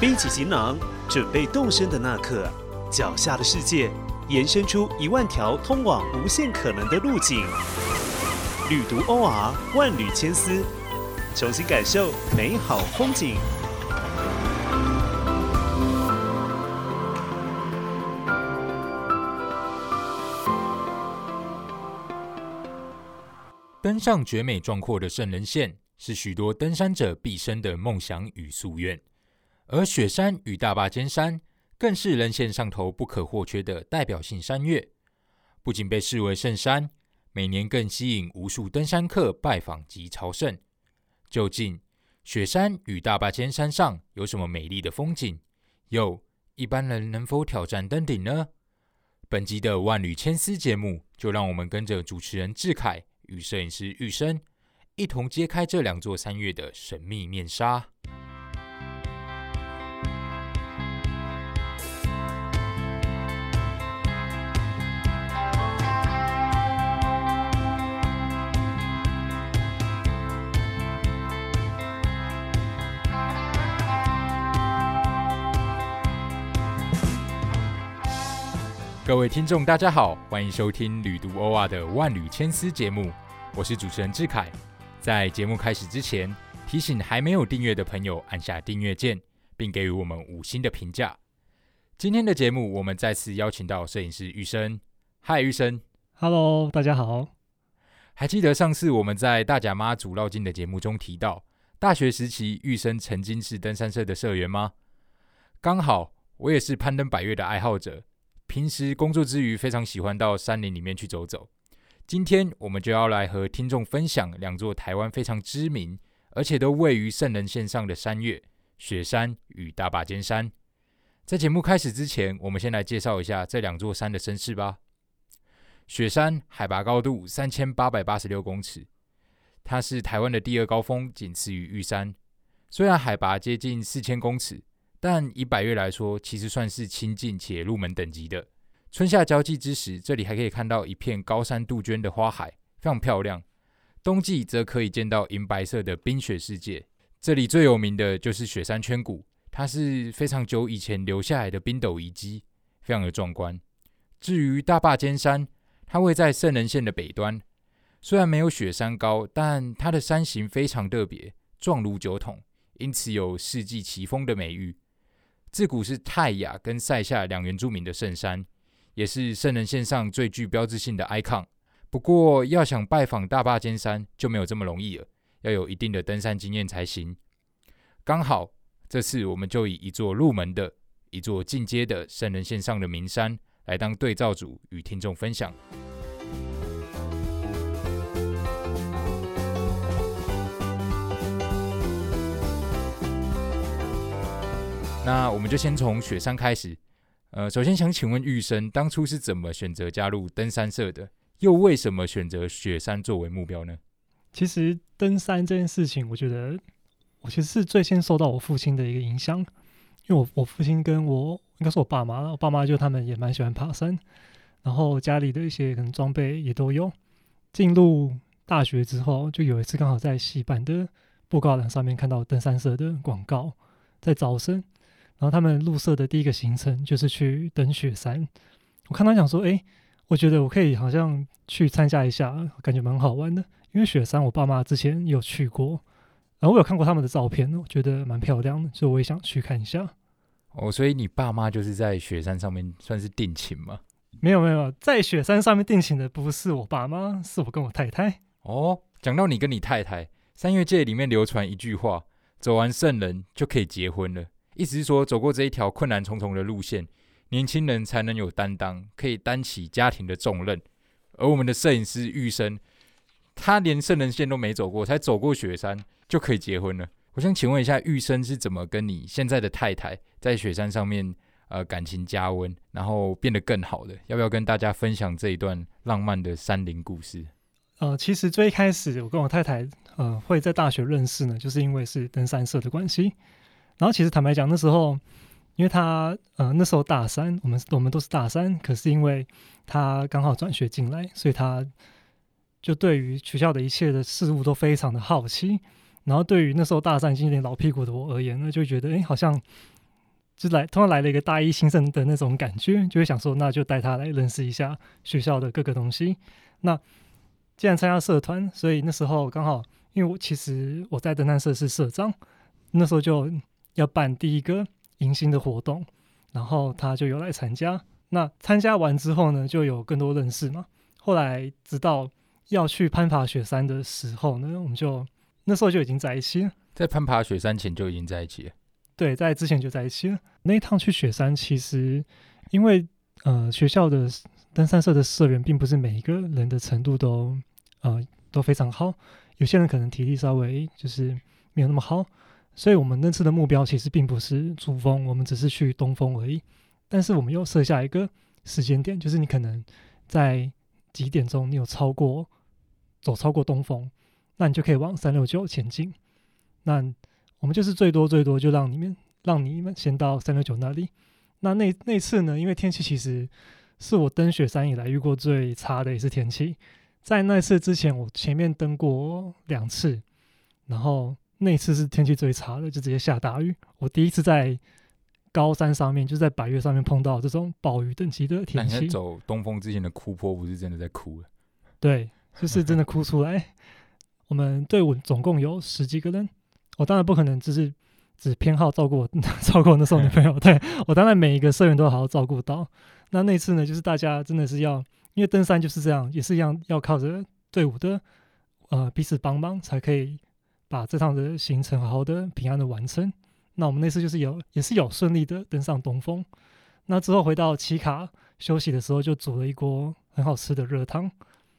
背起行囊，准备动身的那刻，脚下的世界延伸出一万条通往无限可能的路径。旅途 OR 万缕千丝，重新感受美好风景。登上绝美壮阔的圣人线，是许多登山者毕生的梦想与夙愿。而雪山与大坝尖山，更是人线上头不可或缺的代表性山岳。不仅被视为圣山，每年更吸引无数登山客拜访及朝圣。究竟雪山与大坝尖山上有什么美丽的风景？又一般人能否挑战登顶呢？本集的万缕千丝节目，就让我们跟着主持人志凯。与摄影师玉生一同揭开这两座山岳的神秘面纱。各位听众，大家好，欢迎收听《旅读欧亚的万缕千丝》节目，我是主持人志凯。在节目开始之前，提醒还没有订阅的朋友按下订阅键，并给予我们五星的评价。今天的节目，我们再次邀请到摄影师玉生。嗨，玉生，Hello，大家好。还记得上次我们在大甲妈祖绕境的节目中提到，大学时期玉生曾经是登山社的社员吗？刚好我也是攀登百越的爱好者。平时工作之余，非常喜欢到山林里面去走走。今天我们就要来和听众分享两座台湾非常知名，而且都位于圣人线上的山岳——雪山与大坝尖山。在节目开始之前，我们先来介绍一下这两座山的身世吧。雪山海拔高度三千八百八十六公尺，它是台湾的第二高峰，仅次于玉山。虽然海拔接近四千公尺。但以百越来说，其实算是亲近且入门等级的。春夏交际之时，这里还可以看到一片高山杜鹃的花海，非常漂亮。冬季则可以见到银白色的冰雪世界。这里最有名的就是雪山圈谷，它是非常久以前留下来的冰斗遗迹，非常的壮观。至于大坝尖山，它位在圣人县的北端，虽然没有雪山高，但它的山形非常特别，状如酒桶，因此有世纪奇峰的美誉。自古是泰雅跟塞夏两原住民的圣山，也是圣人线上最具标志性的 icon。不过，要想拜访大坝尖山就没有这么容易了，要有一定的登山经验才行。刚好这次我们就以一座入门的、一座进阶的圣人线上的名山来当对照组，与听众分享。那我们就先从雪山开始。呃，首先想请问玉生，当初是怎么选择加入登山社的？又为什么选择雪山作为目标呢？其实登山这件事情，我觉得我其实是最先受到我父亲的一个影响，因为我我父亲跟我应该是我爸妈，我爸妈就他们也蛮喜欢爬山，然后家里的一些可能装备也都有。进入大学之后，就有一次刚好在戏班的布告栏上面看到登山社的广告，在招生。然后他们入社的第一个行程就是去登雪山。我看他讲说，哎，我觉得我可以好像去参加一下，感觉蛮好玩的。因为雪山我爸妈之前有去过，然后我有看过他们的照片，我觉得蛮漂亮的，所以我也想去看一下。哦，所以你爸妈就是在雪山上面算是定情吗？没有没有，在雪山上面定情的不是我爸妈，是我跟我太太。哦，讲到你跟你太太，三月界里面流传一句话：走完圣人就可以结婚了。意思是说，走过这一条困难重重的路线，年轻人才能有担当，可以担起家庭的重任。而我们的摄影师玉生，他连圣人线都没走过，才走过雪山就可以结婚了。我想请问一下，玉生是怎么跟你现在的太太在雪山上面呃感情加温，然后变得更好的？要不要跟大家分享这一段浪漫的山林故事？呃，其实最开始我跟我太太呃会在大学认识呢，就是因为是登山社的关系。然后其实坦白讲，那时候，因为他呃那时候大三，我们我们都是大三，可是因为他刚好转学进来，所以他就对于学校的一切的事物都非常的好奇。然后对于那时候大三已经有点老屁股的我而言呢，就觉得哎好像就来突然来了一个大一新生的那种感觉，就会想说，那就带他来认识一下学校的各个东西。那既然参加社团，所以那时候刚好，因为我其实我在登山社是社长，那时候就要办第一个迎新的活动，然后他就有来参加。那参加完之后呢，就有更多认识嘛。后来直到要去攀爬雪山的时候呢，我们就那时候就已经在一起了。在攀爬雪山前就已经在一起了。对，在之前就在一起了。那一趟去雪山，其实因为呃学校的登山社的社员，并不是每一个人的程度都呃都非常好，有些人可能体力稍微就是没有那么好，所以我们那次的目标其实并不是珠峰，我们只是去东峰而已。但是我们又设下一个时间点，就是你可能在几点钟你有超过走超过东峰，那你就可以往三六九前进。那我们就是最多最多就让你们让你们先到三六九那里。那那那次呢，因为天气其实是我登雪山以来遇过最差的一次天气。在那次之前，我前面登过两次，然后那次是天气最差的，就直接下大雨。我第一次在高山上面，就在百越上面碰到这种暴雨等级的天气。走东风之前的哭坡，不是真的在哭了？对，就是真的哭出来。我们队伍总共有十几个人，我当然不可能只是只偏好照顾我 照顾我那时候女朋友，对我当然每一个社员都好好照顾到。那那次呢，就是大家真的是要，因为登山就是这样，也是一样要靠着队伍的呃彼此帮忙，才可以把这趟的行程好好的平安的完成。那我们那次就是有，也是有顺利的登上东峰。那之后回到奇卡休息的时候，就煮了一锅很好吃的热汤，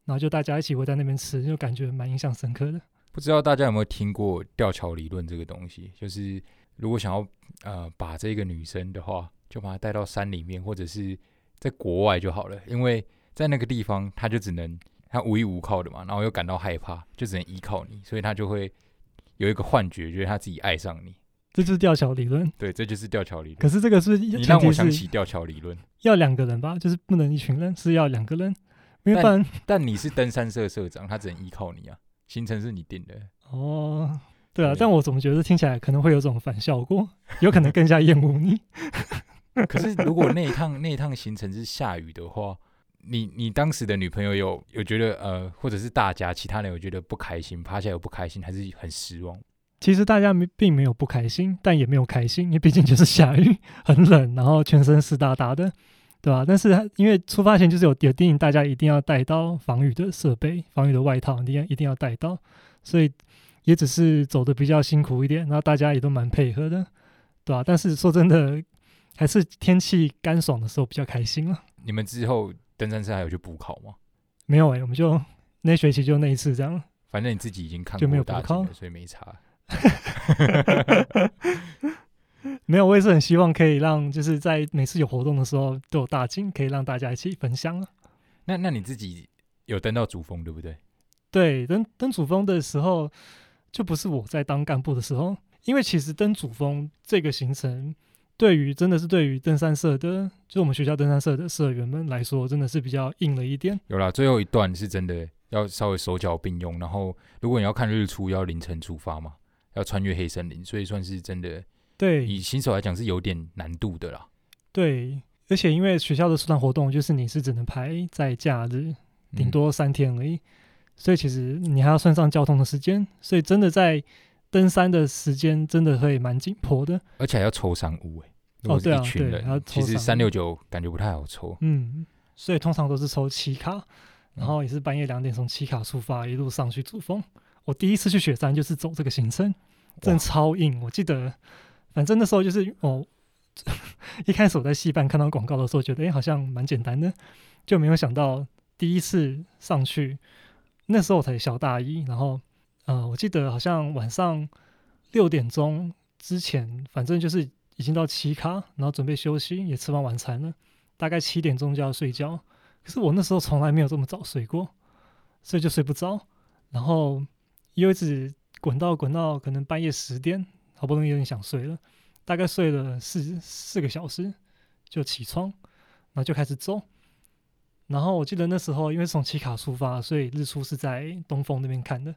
然后就大家一起围在那边吃，就感觉蛮印象深刻的。不知道大家有没有听过吊桥理论这个东西？就是如果想要呃把这个女生的话，就把她带到山里面，或者是在国外就好了，因为在那个地方她就只能她无依无靠的嘛，然后又感到害怕，就只能依靠你，所以她就会有一个幻觉，觉得他自己爱上你。这就是吊桥理论，对，这就是吊桥理论。可是这个是你让我想起吊桥理论，要两个人吧，就是不能一群人，是要两个人。没办，但你是登山社社长，他只能依靠你啊，行程是你定的。哦，对啊，但我怎么觉得听起来可能会有种反效果，有可能更加厌恶你。可是如果那一趟那一趟行程是下雨的话，你你当时的女朋友有有觉得呃，或者是大家其他人有觉得不开心，趴下有不开心，还是很失望？其实大家没并没有不开心，但也没有开心，因为毕竟就是下雨，很冷，然后全身湿哒哒的，对吧？但是因为出发前就是有有电影，大家一定要带到防雨的设备、防雨的外套，一定要一定要带到，所以也只是走的比较辛苦一点，然后大家也都蛮配合的，对吧？但是说真的，还是天气干爽的时候比较开心了。你们之后登山社还有去补考吗？没有哎，我们就 那学期就那一次这样。反正你自己已经看就没有补考，所以没差。没有，我也是很希望可以让，就是在每次有活动的时候都有大金，可以让大家一起分享啊。那那你自己有登到主峰对不对？对，登登主峰的时候，就不是我在当干部的时候，因为其实登主峰这个行程，对于真的是对于登山社的，就我们学校登山社的社员们来说，真的是比较硬了一点。有啦，最后一段是真的要稍微手脚并用，然后如果你要看日出，要凌晨出发嘛。要穿越黑森林，所以算是真的。对，以新手来讲是有点难度的啦。对，而且因为学校的社团活动就是你是只能排在假日，顶多三天而已，所以其实你还要算上交通的时间，所以真的在登山的时间真的会蛮紧迫的。而且还要抽商务哎。哦，对啊，对，其实三六九感觉不太好抽。嗯，所以通常都是抽七卡，然后也是半夜两点从七卡出发，一路上去主峰。我第一次去雪山就是走这个行程，真的超硬。我记得，反正那时候就是哦，一开始我在戏班看到广告的时候，觉得哎好像蛮简单的，就没有想到第一次上去，那时候我才小大一。然后呃，我记得好像晚上六点钟之前，反正就是已经到七卡，然后准备休息，也吃完晚餐了，大概七点钟就要睡觉。可是我那时候从来没有这么早睡过，所以就睡不着，然后。又一直滚到滚到可能半夜十点，好不容易有点想睡了，大概睡了四四个小时就起床，然后就开始走。然后我记得那时候因为从奇卡出发，所以日出是在东峰那边看的，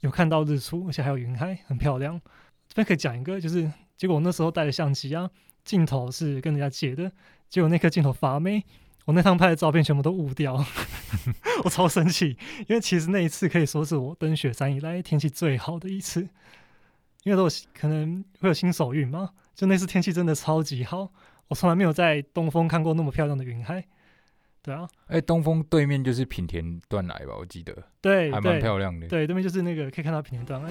有看到日出，而且还有云海，很漂亮。这边可以讲一个，就是结果我那时候带的相机啊，镜头是跟人家借的，结果那颗镜头发霉，我那趟拍的照片全部都雾掉，我超生气，因为其实那一次可以说是我登雪山以来天气最好的一次，因为都有可能会有新手运嘛，就那次天气真的超级好，我从来没有在东风看过那么漂亮的云海。对啊，哎，东风对面就是品田断崖吧？我记得，对，还蛮漂亮的。对，对面就是那个可以看到品田断崖。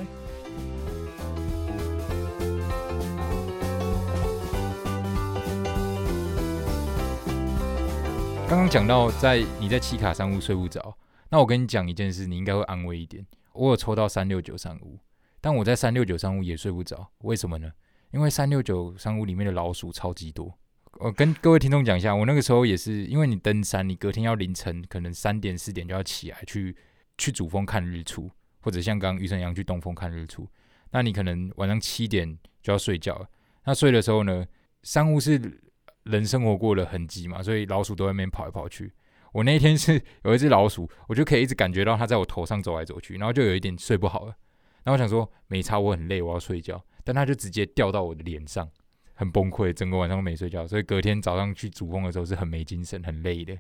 刚刚讲到在你在七卡三屋睡不着，那我跟你讲一件事，你应该会安慰一点。我有抽到三六九三屋，但我在三六九三屋也睡不着，为什么呢？因为三六九三屋里面的老鼠超级多。我跟各位听众讲一下，我那个时候也是，因为你登山，你隔天要凌晨可能三点四点就要起来去去主峰看日出，或者像刚刚余生阳去东峰看日出，那你可能晚上七点就要睡觉了。那睡的时候呢，山屋是人生活过的痕迹嘛，所以老鼠都在那边跑来跑去。我那一天是有一只老鼠，我就可以一直感觉到它在我头上走来走去，然后就有一点睡不好了。然后我想说没差，我很累，我要睡觉，但它就直接掉到我的脸上。很崩溃，整个晚上都没睡觉，所以隔天早上去主峰的时候是很没精神、很累的，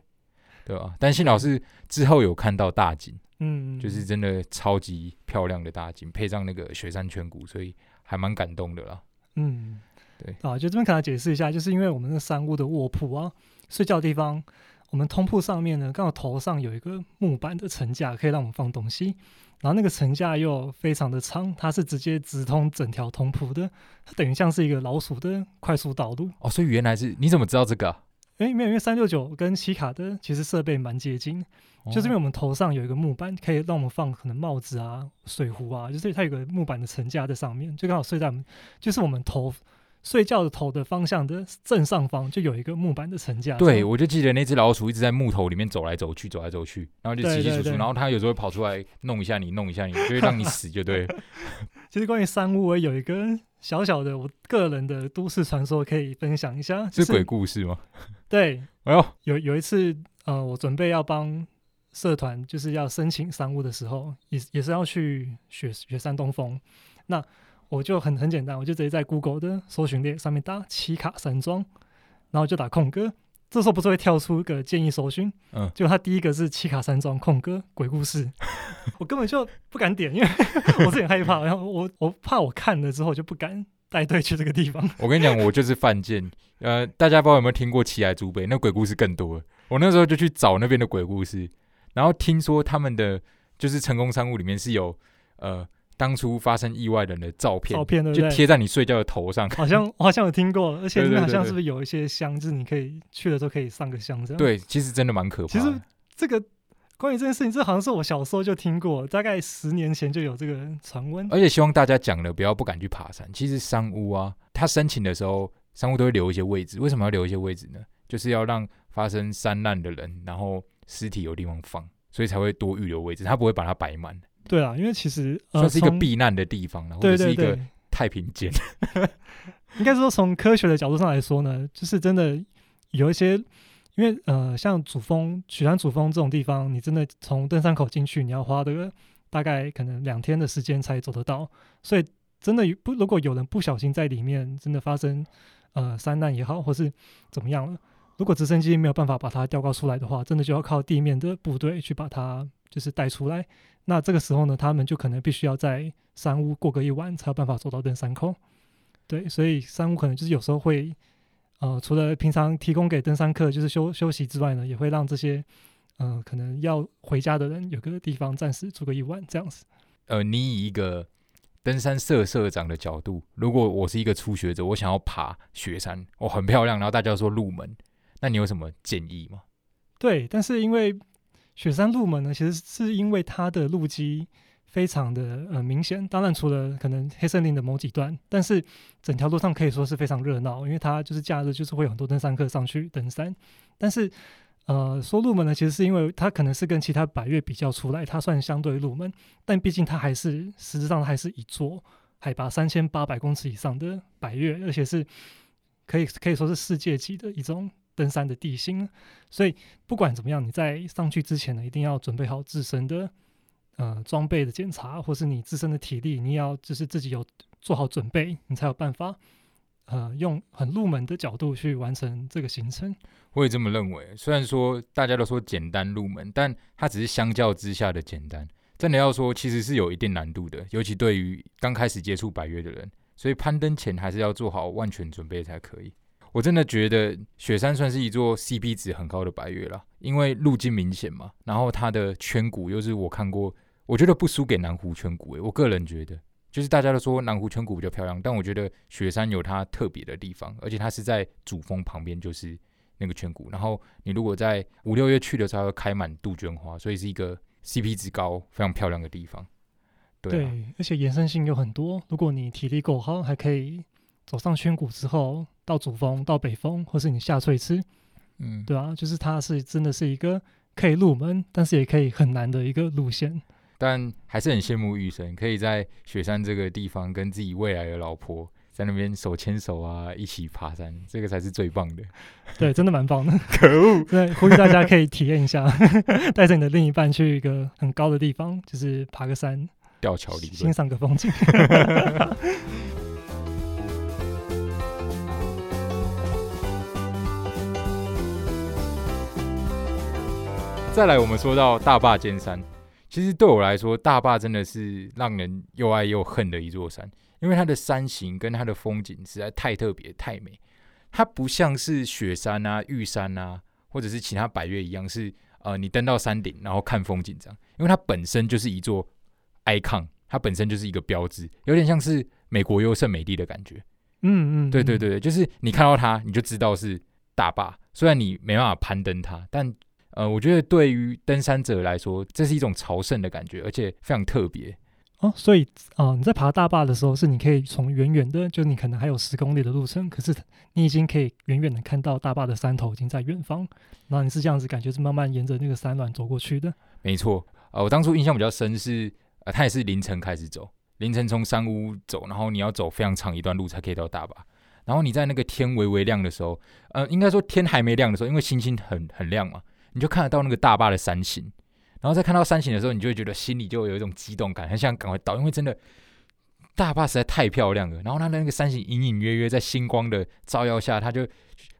对吧？但幸好是之后有看到大景，嗯，就是真的超级漂亮的大景，配上那个雪山全谷，所以还蛮感动的啦。嗯，对啊，就这边可能解释一下，就是因为我们那山屋的卧铺啊，睡觉的地方，我们通铺上面呢，刚好头上有一个木板的层架，可以让我们放东西。然后那个层架又非常的长，它是直接直通整条通铺的，它等于像是一个老鼠的快速道路。哦，所以原来是你怎么知道这个？哎，没有，因为三六九跟西卡的其实设备蛮接近，就是因为我们头上有一个木板，可以让我们放可能帽子啊、水壶啊，就是它有个木板的层架在上面，就刚好睡在我们，就是我们头。睡觉的头的方向的正上方就有一个木板的层架。对，我就记得那只老鼠一直在木头里面走来走去，走来走去，然后就稀稀疏疏，然后它有时候会跑出来弄一下你，弄一下你，就会让你 死，就对。其实关于山屋，我有一个小小的我个人的都市传说可以分享一下。是鬼故事吗？对，哎呦，有有一次，呃，我准备要帮社团就是要申请山屋的时候，也也是要去雪雪山东峰，那。我就很很简单，我就直接在 Google 的搜寻列上面打奇卡山庄，然后就打空哥，这时候不是会跳出一个建议搜寻？嗯，就它第一个是奇卡山庄空哥鬼故事，我根本就不敢点，因为我是很害怕，然后我我怕我看了之后就不敢带队去这个地方。我跟你讲，我就是犯贱。呃，大家不知道有没有听过奇来猪北，那鬼故事更多。我那时候就去找那边的鬼故事，然后听说他们的就是成功商务里面是有呃。当初发生意外人的照片，照片就贴在你睡觉的头上。好像我 好像有听过，而且好像是不是有一些箱子，你可以去的时候可以上个香这样。对，其实真的蛮可怕。其实这个关于这件事情，这好像是我小时候就听过，大概十年前就有这个传闻。而且希望大家讲了不要不敢去爬山。其实山屋啊，他申请的时候，山屋都会留一些位置。为什么要留一些位置呢？就是要让发生山难的人，然后尸体有地方放，所以才会多预留位置。他不会把它摆满。对啊，因为其实呃算是一个避难的地方，或者是一个太平间。应该说，从科学的角度上来说呢，就是真的有一些，因为呃，像主峰、雪山主峰这种地方，你真的从登山口进去，你要花这个大概可能两天的时间才走得到。所以，真的不，如果有人不小心在里面真的发生呃山难也好，或是怎么样了，如果直升机没有办法把它吊高出来的话，真的就要靠地面的部队去把它就是带出来。那这个时候呢，他们就可能必须要在山屋过个一晚，才有办法走到登山口。对，所以山屋可能就是有时候会，呃，除了平常提供给登山客就是休休息之外呢，也会让这些，呃，可能要回家的人有个地方暂时住个一晚这样子。呃，你以一个登山社社长的角度，如果我是一个初学者，我想要爬雪山，我很漂亮，然后大家说入门，那你有什么建议吗？对，但是因为。雪山入门呢，其实是因为它的路基非常的呃明显。当然，除了可能黑森林的某几段，但是整条路上可以说是非常热闹，因为它就是假日就是会有很多登山客上去登山。但是，呃，说入门呢，其实是因为它可能是跟其他百越比较出来，它算相对入门，但毕竟它还是实质上还是一座海拔三千八百公尺以上的百越，而且是可以可以说是世界级的一种。登山的地形，所以不管怎么样，你在上去之前呢，一定要准备好自身的呃装备的检查，或是你自身的体力，你要就是自己有做好准备，你才有办法呃用很入门的角度去完成这个行程。我也这么认为。虽然说大家都说简单入门，但它只是相较之下的简单。真的要说，其实是有一定难度的，尤其对于刚开始接触百越的人。所以攀登前还是要做好万全准备才可以。我真的觉得雪山算是一座 CP 值很高的白月了，因为路径明显嘛，然后它的圈谷又是我看过，我觉得不输给南湖圈谷诶。我个人觉得，就是大家都说南湖圈谷比较漂亮，但我觉得雪山有它特别的地方，而且它是在主峰旁边，就是那个圈谷。然后你如果在五六月去的时候，开满杜鹃花，所以是一个 CP 值高、非常漂亮的地方。对，而且延伸性有很多。如果你体力够好，还可以走上圈谷之后，到主峰、到北峰，或是你下翠池，嗯，对啊，就是它是真的是一个可以入门，但是也可以很难的一个路线。但还是很羡慕玉生，可以在雪山这个地方跟自己未来的老婆在那边手牵手啊，一起爬山，这个才是最棒的。对，真的蛮棒的。可恶！对，呼吁大家可以体验一下，带着你的另一半去一个很高的地方，就是爬个山。吊桥理论，欣赏个风景。再来，我们说到大坝尖山，其实对我来说，大坝真的是让人又爱又恨的一座山，因为它的山形跟它的风景实在太特别、太美。它不像是雪山啊、玉山啊，或者是其他百岳一样，是呃，你登到山顶然后看风景这样，因为它本身就是一座。icon，它本身就是一个标志，有点像是美国优胜美地的感觉。嗯嗯，对对对就是你看到它，你就知道是大坝。虽然你没办法攀登它，但呃，我觉得对于登山者来说，这是一种朝圣的感觉，而且非常特别。哦，所以啊，你在爬大坝的时候，是你可以从远远的，就你可能还有十公里的路程，可是你已经可以远远的看到大坝的山头已经在远方。然后你是这样子感觉，是慢慢沿着那个山峦走过去的。没错，呃，我当初印象比较深是。呃，他也是凌晨开始走，凌晨从山屋走，然后你要走非常长一段路才可以到大坝。然后你在那个天微微亮的时候，呃，应该说天还没亮的时候，因为星星很很亮嘛，你就看得到那个大坝的山形。然后再看到山形的时候，你就会觉得心里就有一种激动感，很想赶快到，因为真的大坝实在太漂亮了。然后它的那个山形隐隐约约在星光的照耀下，它就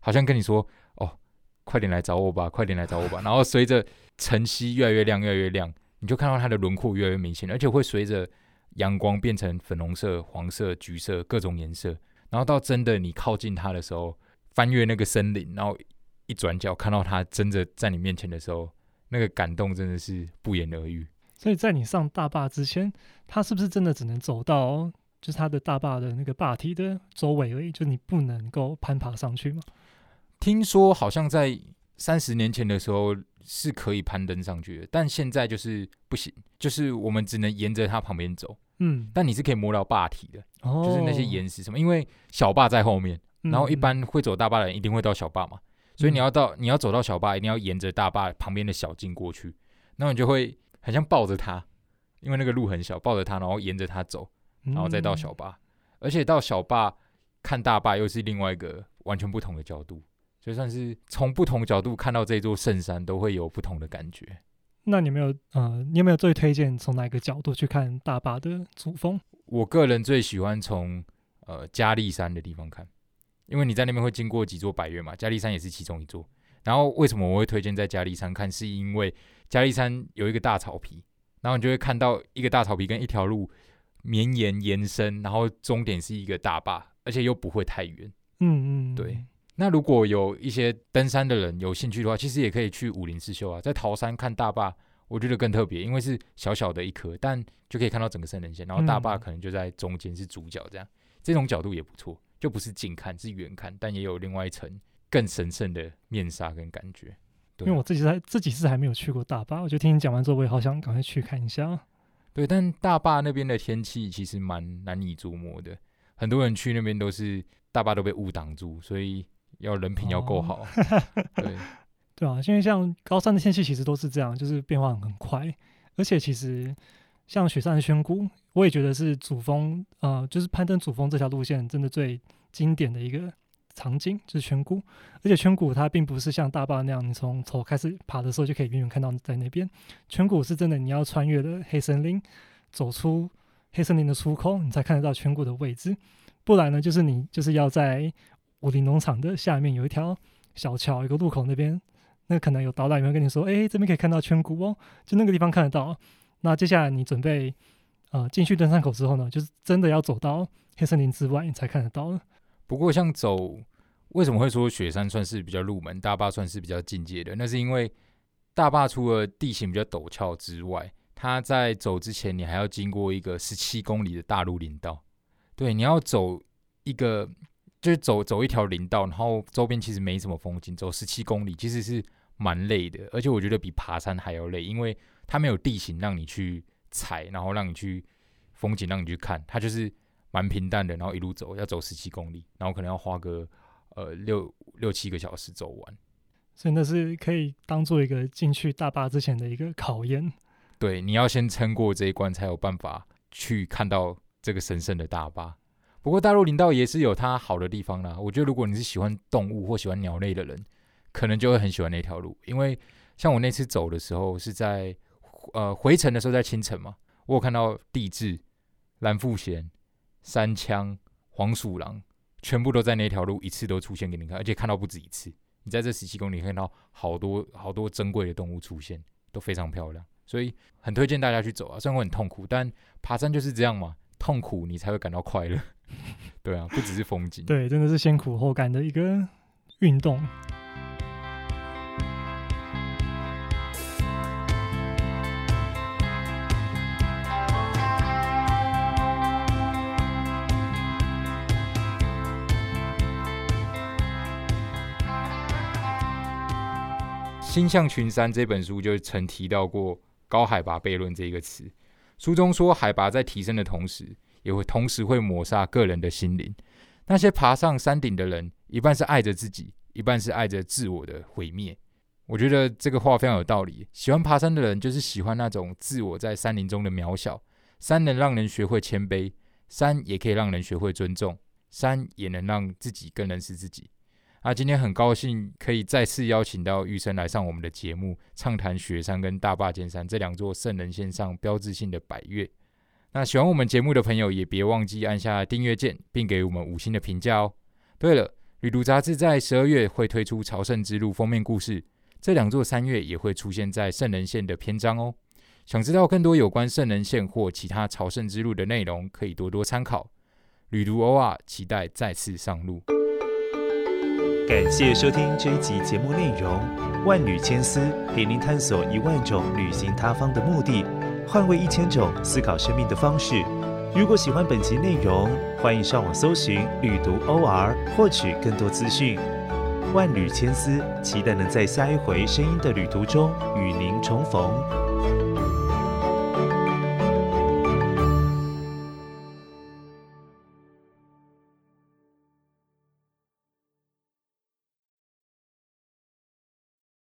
好像跟你说：“哦，快点来找我吧，快点来找我吧。”然后随着晨曦越来越亮，越来越亮。你就看到它的轮廓越来越明显，而且会随着阳光变成粉红色、黄色、橘色各种颜色。然后到真的你靠近它的时候，翻越那个森林，然后一转角看到他真的在你面前的时候，那个感动真的是不言而喻。所以在你上大坝之前，他是不是真的只能走到就是他的大坝的那个坝体的周围而已？就你不能够攀爬上去吗？听说好像在。三十年前的时候是可以攀登上去的，但现在就是不行，就是我们只能沿着它旁边走。嗯，但你是可以摸到坝体的，哦就是那些岩石什么，因为小坝在后面，然后一般会走大坝的人一定会到小坝嘛，所以你要到你要走到小坝，一定要沿着大坝旁边的小径过去，那你就会很像抱着它，因为那个路很小，抱着它，然后沿着它走，然后再到小坝，而且到小坝看大坝又是另外一个完全不同的角度。就算是从不同角度看到这座圣山，都会有不同的感觉。那你没有呃，你有没有最推荐从哪个角度去看大坝的主峰？我个人最喜欢从呃嘉利山的地方看，因为你在那边会经过几座百越嘛，嘉利山也是其中一座。然后为什么我会推荐在嘉利山看？是因为嘉利山有一个大草皮，然后你就会看到一个大草皮跟一条路绵延延伸，然后终点是一个大坝，而且又不会太远。嗯嗯，对。那如果有一些登山的人有兴趣的话，其实也可以去武林四秀啊，在桃山看大坝，我觉得更特别，因为是小小的一颗，但就可以看到整个圣人线，然后大坝可能就在中间是主角，这样这种角度也不错，就不是近看是远看，但也有另外一层更神圣的面纱跟感觉。因为我自己在这几次还没有去过大坝，我就听你讲完之后，我也好想赶快去看一下。对，但大坝那边的天气其实蛮难以捉摸的，很多人去那边都是大坝都被雾挡住，所以。要人品要够好，对对啊，因为像高山的天气其实都是这样，就是变化很快，而且其实像雪山的宣谷，我也觉得是主峰，呃，就是攀登主峰这条路线真的最经典的一个场景，就是圈谷。而且圈谷它并不是像大坝那样，你从头开始爬的时候就可以远远看到在那边，圈谷是真的你要穿越了黑森林，走出黑森林的出口，你才看得到圈谷的位置。不然呢，就是你就是要在武林农场的下面有一条小桥，一个路口那边，那可能有导览员跟你说，哎，这边可以看到圈谷哦，就那个地方看得到。那接下来你准备呃进去登山口之后呢，就是真的要走到黑森林之外，你才看得到。不过像走，为什么会说雪山算是比较入门，大坝算是比较进阶的？那是因为大坝除了地形比较陡峭之外，它在走之前，你还要经过一个十七公里的大陆林道。对，你要走一个，就是走走一条林道，然后周边其实没什么风景，走十七公里其实是蛮累的，而且我觉得比爬山还要累，因为它没有地形让你去踩，然后让你去风景让你去看，它就是蛮平淡的，然后一路走要走十七公里，然后可能要花个呃六六七个小时走完，真的是可以当做一个进去大坝之前的一个考验。对，你要先撑过这一关，才有办法去看到这个神圣的大坝。不过大陆林道也是有它好的地方啦。我觉得如果你是喜欢动物或喜欢鸟类的人，可能就会很喜欢那条路。因为像我那次走的时候是在呃回程的时候在清晨嘛，我有看到地质、蓝腹鹇、山枪、黄鼠狼，全部都在那条路一次都出现给你看，而且看到不止一次。你在这十七公里看到好多好多珍贵的动物出现，都非常漂亮。所以很推荐大家去走啊，虽然会很痛苦，但爬山就是这样嘛，痛苦你才会感到快乐。对啊，不只是风景，对，真的是先苦后甘的一个运动。《星象群山》这本书就曾提到过“高海拔悖论”这一个词。书中说，海拔在提升的同时，也会同时会抹杀个人的心灵。那些爬上山顶的人，一半是爱着自己，一半是爱着自我的毁灭。我觉得这个话非常有道理。喜欢爬山的人，就是喜欢那种自我在山林中的渺小。山能让人学会谦卑，山也可以让人学会尊重，山也能让自己更认识自己。啊，今天很高兴可以再次邀请到玉生来上我们的节目，畅谈雪山跟大坝尖山这两座圣人线上标志性的百岳。那喜欢我们节目的朋友，也别忘记按下订阅键，并给我们五星的评价哦。对了，旅途杂志在十二月会推出朝圣之路封面故事，这两座山岳也会出现在圣人线的篇章哦。想知道更多有关圣人线或其他朝圣之路的内容，可以多多参考。旅途偶尔期待再次上路。感谢收听这一集节目内容，万缕千丝陪您探索一万种旅行他方的目的，换位一千种思考生命的方式。如果喜欢本集内容，欢迎上网搜寻“旅读 OR” 获取更多资讯。万缕千丝，期待能在下一回声音的旅途中与您重逢。